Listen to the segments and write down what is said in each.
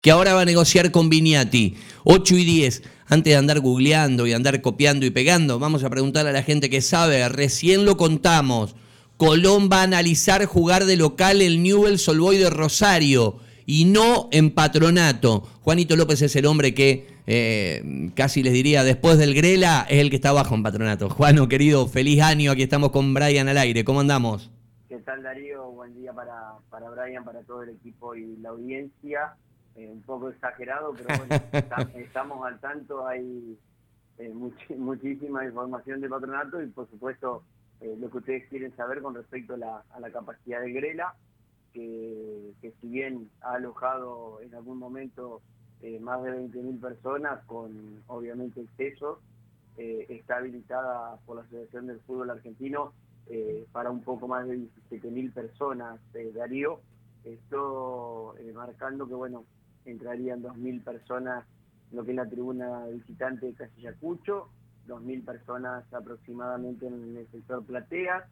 que ahora va a negociar con Viniati. 8 y 10. Antes de andar googleando y andar copiando y pegando, vamos a preguntar a la gente que sabe. Recién lo contamos. Colón va a analizar jugar de local el Newell's Solboy de Rosario y no en patronato. Juanito López es el hombre que eh, casi les diría después del Grela es el que está abajo en patronato. Juano, querido, feliz año. Aquí estamos con Brian al aire. ¿Cómo andamos? ¿Qué tal Darío? Buen día para, para Brian, para todo el equipo y la audiencia. Eh, un poco exagerado, pero bueno, estamos al tanto, hay eh, muchísima información de patronato y por supuesto eh, lo que ustedes quieren saber con respecto a la, capacidad de Grela, que, si bien ha alojado en algún momento más de 20.000 personas con obviamente excesos, está habilitada por la Asociación del Fútbol Argentino para un poco más de 17.000 personas, Darío. Esto marcando que, bueno, entrarían 2.000 personas lo que es la tribuna visitante de Casillacucho, 2.000 personas aproximadamente en el sector platea,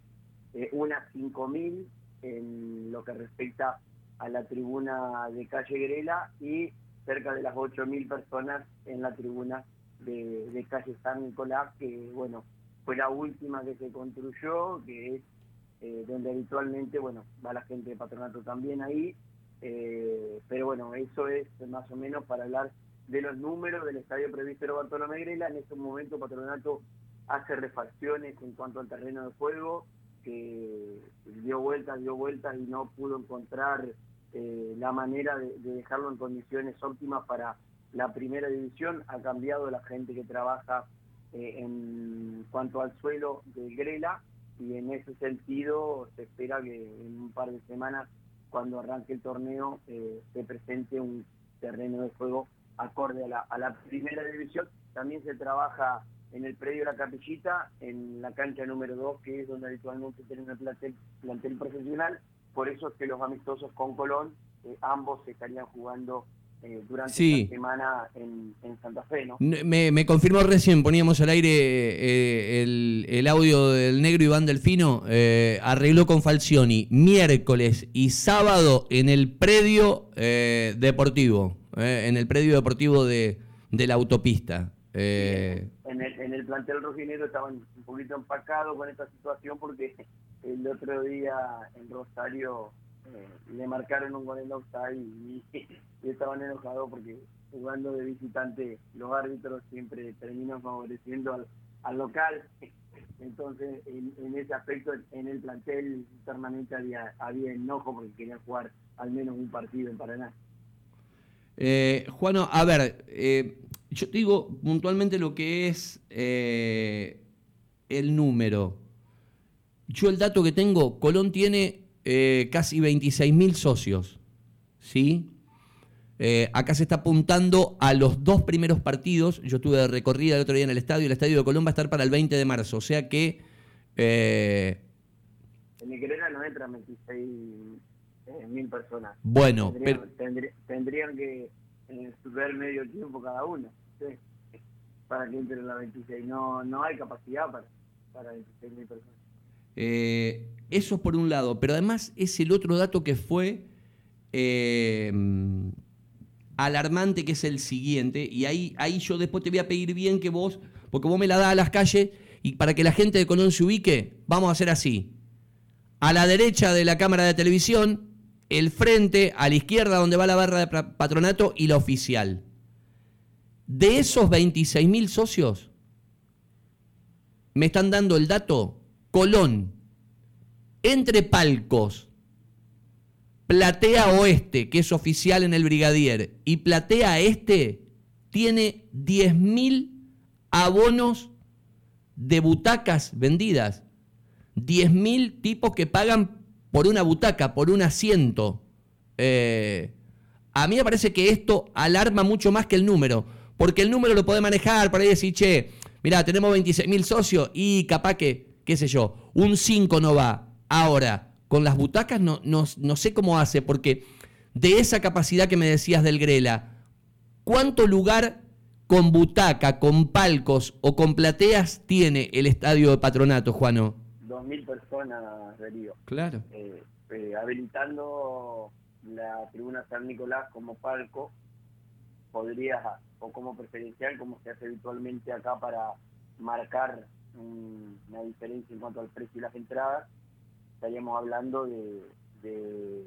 eh, unas 5.000 en lo que respecta a la tribuna de calle Grela y cerca de las 8.000 personas en la tribuna de, calle San Nicolás, que bueno, fue la última que se construyó, que es eh, donde habitualmente, bueno, va la gente de patronato también ahí, eh, pero bueno, eso es más o menos para hablar de los números del estadio previsto Bartolomé Grela. En este momento Patronato hace refacciones en cuanto al terreno de juego, que dio vueltas, dio vueltas y no pudo encontrar eh, la manera de, dejarlo en condiciones óptimas para la primera división. Ha cambiado la gente que trabaja eh, en cuanto al suelo de Grela y en ese sentido se espera que en un par de semanas cuando arranque el torneo eh, se presente un terreno de juego acorde a la, primera división. También se trabaja en el predio de la capillita, en la cancha número 2, que es donde habitualmente tienen el plantel, plantel profesional. Por eso es que los amistosos con Colón, eh, ambos se estarían jugando eh, durante la semana en, Santa Fe, ¿no? Me, me, confirmó recién, poníamos al aire eh, el, audio del negro Iván Delfino, eh, arregló con Falcioni miércoles y sábado en el predio deportivo, en el predio deportivo de, la autopista. En el, en, el, plantel rojinero estaban un poquito empacados con esta situación porque el otro día en Rosario le marcaron un gol en offside y, estaban enojados porque jugando de visitante los árbitros siempre terminan favoreciendo al, local. Entonces, en, ese aspecto, en el plantel internamente había, había enojo porque querían jugar al menos un partido en Paraná. Eh, Juano, a ver, eh, yo digo puntualmente lo que es eh, el número. Yo el dato que tengo, Colón tiene eh, casi 26.000 socios. ¿sí? Eh, acá se está apuntando a los dos primeros partidos. Yo estuve de recorrida el otro día en el estadio. El estadio de Colón va a estar para el 20 de marzo. O sea que. Eh, en Nicaragua no entran 26.000 personas. Bueno, tendrían, que ver medio tiempo cada uno. Para que entren las 26. No, no hay capacidad para, para 26.000 personas. Eh, eso por un lado, pero además es el otro dato que fue eh, alarmante, que es el siguiente, y ahí, ahí yo después te voy a pedir bien que vos, porque vos me la das a las calles, y para que la gente de Colón se ubique, vamos a hacer así. A la derecha de la cámara de televisión, el frente, a la izquierda donde va la barra de patronato y la oficial. De esos 26.000 socios, me están dando el dato Colón, entre Palcos, Platea Oeste, que es oficial en el Brigadier, y Platea Este, tiene 10.000 abonos de butacas vendidas. 10.000 tipos que pagan por una butaca, por un asiento. Eh, a mí me parece que esto alarma mucho más que el número, porque el número lo puede manejar, por ahí decir, che, mira, tenemos 26.000 socios y capaz que qué sé yo, un 5 no va. Ahora, con las butacas no, no, sé cómo hace, porque de esa capacidad que me decías del Grela, ¿cuánto lugar con butaca, con palcos o con plateas tiene el estadio de patronato, Juano? Dos mil personas, Río. Claro. Eh, eh, habilitando la tribuna San Nicolás como palco, podría, o como preferencial, como se hace habitualmente acá para marcar una diferencia en cuanto al precio y las entradas, estaríamos hablando de, de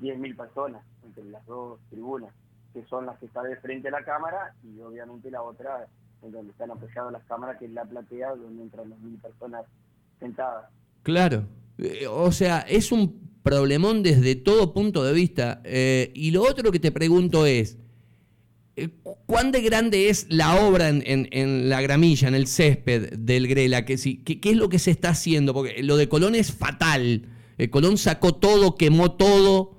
10.000 personas entre las dos tribunas, que son las que están de frente a la cámara y obviamente la otra en donde están apoyadas las cámaras, que es la platea, donde entran las mil personas sentadas. Claro, eh, o sea, es un problemón desde todo punto de vista. Eh, y lo otro que te pregunto es, ¿cuán de grande es la obra en, la gramilla, en el césped del Grela? ¿Qué, qué, es lo que se está haciendo? Porque lo de Colón es fatal. Colón sacó todo, quemó todo,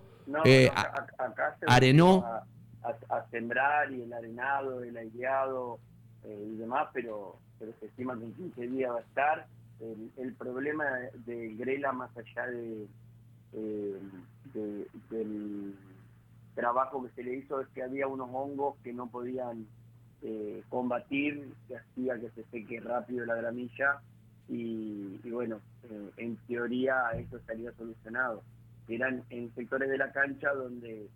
arenó. A, sembrar y el arenado, el aireado y demás, pero, pero se estima que en 15 días va a estar el, problema de Grela, más allá de, eh, del trabajo que se le hizo, es que había unos hongos que no podían eh, combatir, que hacía que se seque rápido la gramilla y, bueno, eh, en teoría eso estaría solucionado. Eran en sectores de la cancha donde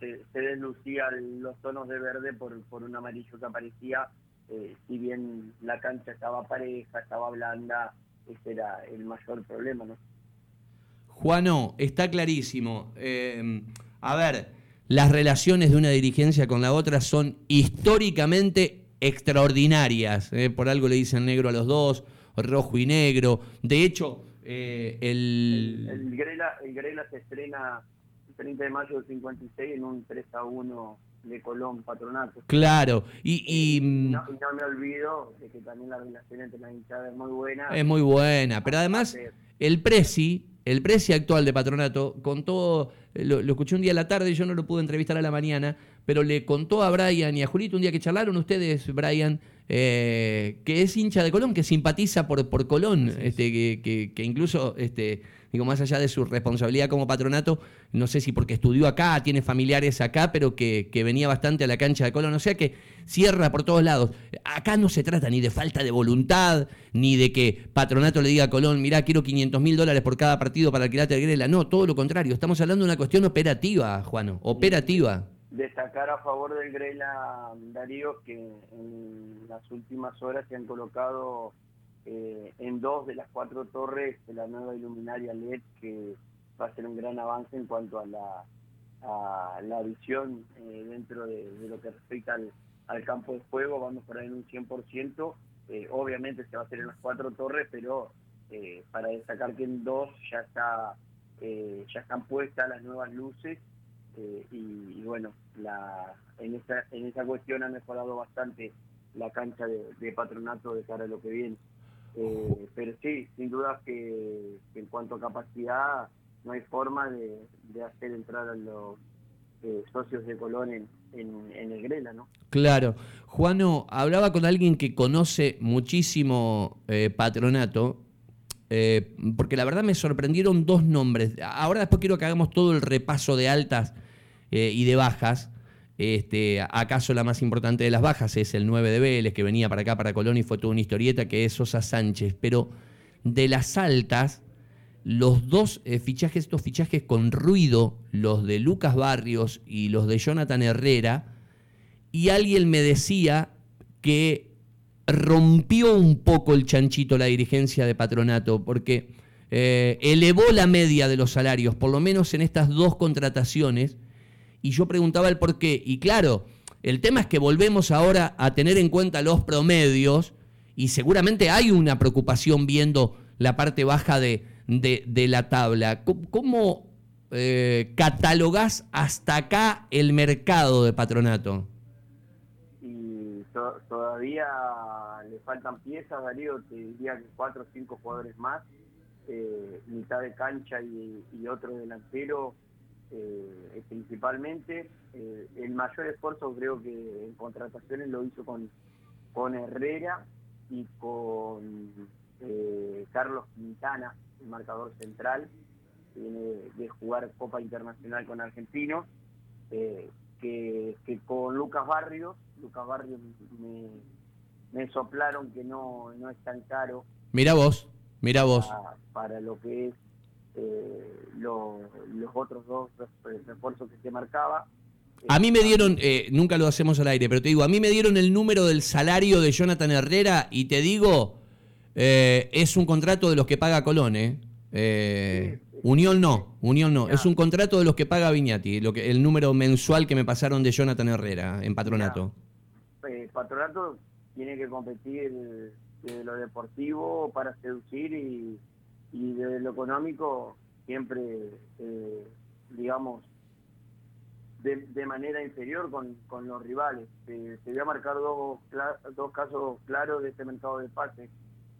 se, se deslucían los tonos de verde por, por un amarillo que aparecía eh, si bien la cancha estaba pareja, estaba blanda, ese era el mayor problema, ¿no? Juano, está clarísimo. Eh, a ver, las relaciones de una dirigencia con la otra son históricamente extraordinarias. ¿eh? por algo le dicen negro a los dos, rojo y negro. De hecho, el... El, Grela, el Grela se estrena 30 de mayo del 56 en un 3 a 1 de Colón Patronato. Claro, y... y... No, me olvido de que también la relación entre las hinchadas es muy buena. Es muy buena, pero además el Prezi, el Prezi actual de Patronato, contó, lo, lo escuché un día a la tarde, yo no lo pude entrevistar a la mañana, pero le contó a Brian y a Julito un día que charlaron ustedes, Brian, eh, que es hincha de Colón, que simpatiza por, por Colón, este, que, que, incluso, este, digo, más allá de su responsabilidad como patronato, no sé si porque estudió acá, tiene familiares acá, pero que, que venía bastante a la cancha de Colón, o sea que cierra por todos lados. Acá no se trata ni de falta de voluntad, ni de que patronato le diga a Colón, mirá, quiero 500 mil dólares por cada partido para alquilarte el Grela. No, todo lo contrario, estamos hablando de una cuestión operativa, Juano, operativa destacar a favor del Grela Darío que en las últimas horas se han colocado eh, en dos de las cuatro torres de la nueva iluminaria LED que va a ser un gran avance en cuanto a la, la visión eh, dentro de, lo que respecta al, campo de juego, vamos por ahí en un 100%, eh, obviamente se va a hacer en las cuatro torres, pero para destacar que en dos ya está ya están puestas las nuevas luces. Eh, y, bueno, la, en, esa, en esa cuestión ha mejorado bastante la cancha de, patronato de cara a lo que viene. Eh, pero sí, sin duda que, en cuanto a capacidad no hay forma de, hacer entrar a los eh, socios de Colón en, en, el Grela, ¿no? Claro. Juano, hablaba con alguien que conoce muchísimo patronato porque la verdad me sorprendieron dos nombres. Ahora después quiero que hagamos todo el repaso de altas eh, y de bajas. Este, ¿Acaso la más importante de las bajas es el 9 de Vélez, que venía para acá, para Colón, y fue toda una historieta, que es Sosa Sánchez? Pero de las altas, los dos eh, fichajes, estos fichajes con ruido, los de Lucas Barrios y los de Jonathan Herrera, y alguien me decía que rompió un poco el chanchito la dirigencia de patronato, porque eh, elevó la media de los salarios, por lo menos en estas dos contrataciones, y yo preguntaba el por qué. Y claro, el tema es que volvemos ahora a tener en cuenta los promedios y seguramente hay una preocupación viendo la parte baja de, de, la tabla. ¿Cómo, eh, catalogás hasta acá el mercado de patronato? Y todavía le faltan piezas, Darío, te diría que cuatro o cinco jugadores más, eh, mitad de cancha y otro delantero eh, principalmente. Eh, el mayor esfuerzo creo que en contrataciones lo hizo con, con Herrera y con eh, Carlos Quintana, el marcador central, que viene de, jugar Copa Internacional con Argentinos, que, que, con Lucas Barrios, Lucas Barrios me, me soplaron que no, no es tan caro. Mira vos, mira vos. para lo que es eh, los otros dos refuerzos que se marcaba. A mí me dieron, eh, nunca lo hacemos al aire, pero te digo, a mí me dieron el número del salario de Jonathan Herrera y te digo, eh, es un contrato de los que paga Colón, ¿eh? eh Unión no, Unión no, es un contrato de los que paga Viñati, lo que, el número mensual que me pasaron de Jonathan Herrera en patronato. patronato tiene que competir de lo deportivo para seducir y, y de lo económico siempre, digamos, de, manera inferior con, con los rivales. se voy a marcar dos, dos casos claros de este mercado de pases.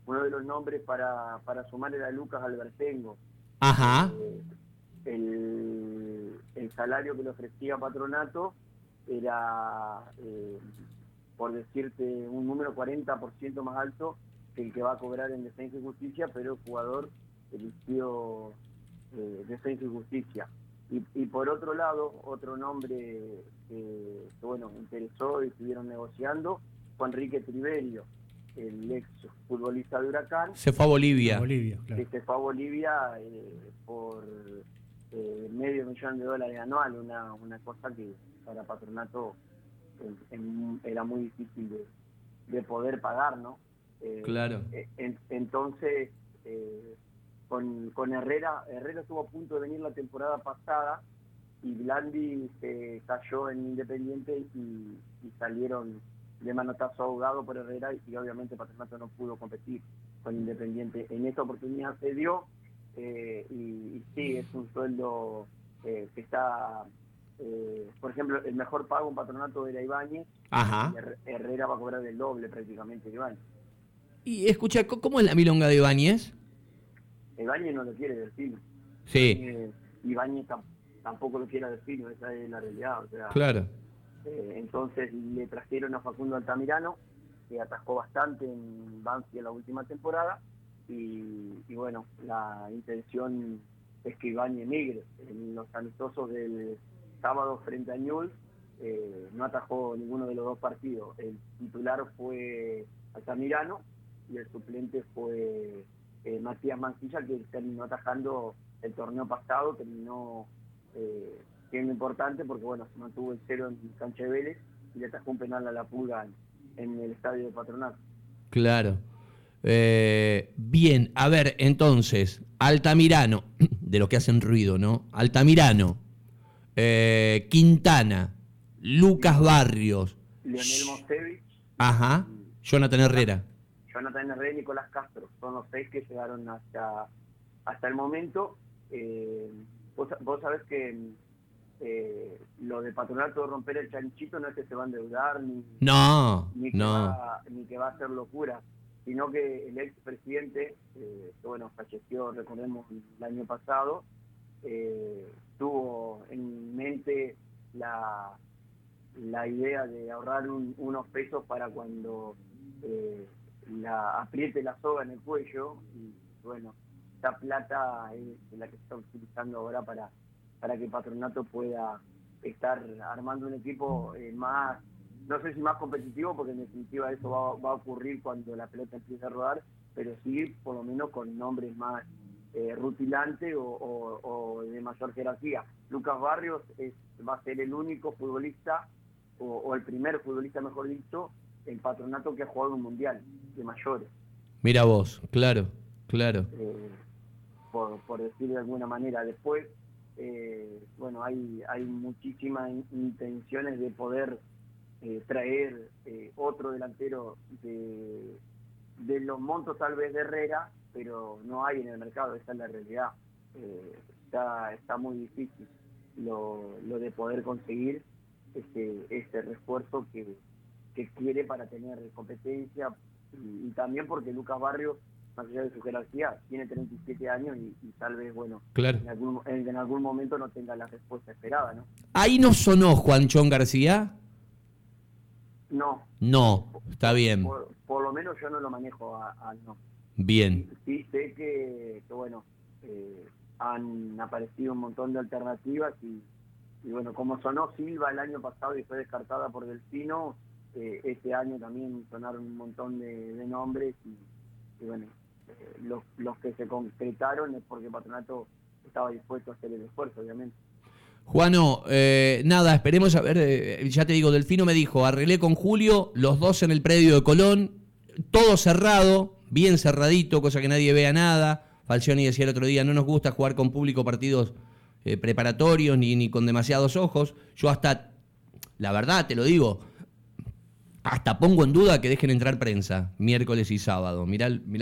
Uno de los nombres para, para sumar era Lucas Albertengo. Ajá. Eh, el, el, salario que le ofrecía Patronato era, eh, por decirte, un número 40% más alto el que va a cobrar en Defensa y Justicia, pero el jugador eligió eh, Defensa y Justicia. Y, por otro lado, otro nombre que, bueno, interesó y estuvieron negociando fue Enrique Triverio, el ex futbolista de Huracán. Se fue a Bolivia. Que se fue a Bolivia eh, por eh, medio millón de dólares anual, una, una cosa que para Patronato era muy difícil de, poder pagar, ¿no? Eh, claro. entonces, con, con Herrera. Herrera estuvo a punto de venir la temporada pasada y Blandi se cayó en Independiente y, salieron de manotazo ahogado por Herrera y, obviamente Patronato no pudo competir con Independiente. En esta oportunidad se dio eh, y, sí, es un sueldo eh, que está... Eh, por ejemplo, el mejor pago un patronato era Ibáñez. Herrera va a cobrar el doble prácticamente de Ibáñez. Y escucha, ¿cómo es la milonga de Ibáñez? Ibáñez no lo quiere Delfino. Sí. Ibáñez, tampoco lo quiere Delfino, esa es la realidad. O sea, claro. Eh, entonces le trajeron a Facundo Altamirano, que atajó bastante en Banfield la última temporada, y, bueno, la intención es que Ibáñez emigre. En los amistosos del sábado frente a Newell eh, no atajó ninguno de los dos partidos. El titular fue Altamirano y el suplente fue eh, Matías Mancilla, que terminó atajando el torneo pasado, terminó eh, siendo importante porque bueno, se mantuvo el cero en cancha de Vélez y le atajó un penal a la pulga en, el estadio de Patronato. Claro. Eh, bien, a ver, entonces, Altamirano, de los que hacen ruido, ¿no? Altamirano, Quintana, Lucas Barrios, Leonel Mosevich. Ajá, Jonathan Herrera. Jonathan Herrera y Nicolás Castro. Son los seis que llegaron hasta, hasta el momento. Eh, vos, vos, sabés que eh, lo de patronato romper el chanchito no es que se va a endeudar ni, no, ni, que, Va, ni que va a hacer locura, sino que el expresidente, eh, que bueno, falleció, recordemos, el año pasado, eh, tuvo en mente la, la idea de ahorrar unos pesos para cuando eh, la apriete la soga en el cuello y bueno, esta plata es la que está utilizando ahora para, para que Patronato pueda estar armando un equipo eh, más, no sé si más competitivo, porque en definitiva eso va, a ocurrir cuando la pelota empiece a rodar, pero sí por lo menos con nombres más eh, rutilantes o, de mayor jerarquía. Lucas Barrios es, va a ser el único futbolista, o, el primer futbolista, mejor dicho, en Patronato que ha jugado un mundial de mayores. Mira vos, claro, claro. Eh, por, por decir de alguna manera. Después, eh, bueno, hay, hay muchísimas intenciones de poder eh, traer otro delantero de, de los montos tal vez de Herrera, pero no hay en el mercado, esa es la realidad. está, está muy difícil lo, lo de poder conseguir este, este refuerzo que, que quiere para tener competencia, y, también porque Lucas Barrio, más allá de su jerarquía, tiene 37 años y, tal vez, bueno, en, algún, momento no tenga la respuesta esperada, ¿no? ¿Ahí no sonó Juanchón García? No. No, está bien. Por, lo menos yo no lo manejo a, no. Bien. Sí, sé que, bueno, eh, han aparecido un montón de alternativas y, y, bueno, como sonó Silva el año pasado y fue descartada por Delfino, eh, este año también sonaron un montón de, nombres y, bueno, eh, los, los que se concretaron es porque Patronato estaba dispuesto a hacer el esfuerzo, obviamente. Juano, eh, nada, esperemos a ver, eh, ya te digo, Delfino me dijo, arreglé con Julio, los dos en el predio de Colón, todo cerrado, bien cerradito, cosa que nadie vea nada. Falcioni decía el otro día, no nos gusta jugar con público partidos eh, preparatorios ni, ni con demasiados ojos. Yo hasta, la verdad, te lo digo, hasta pongo en duda que dejen entrar prensa miércoles y sábado. Mirá, mirá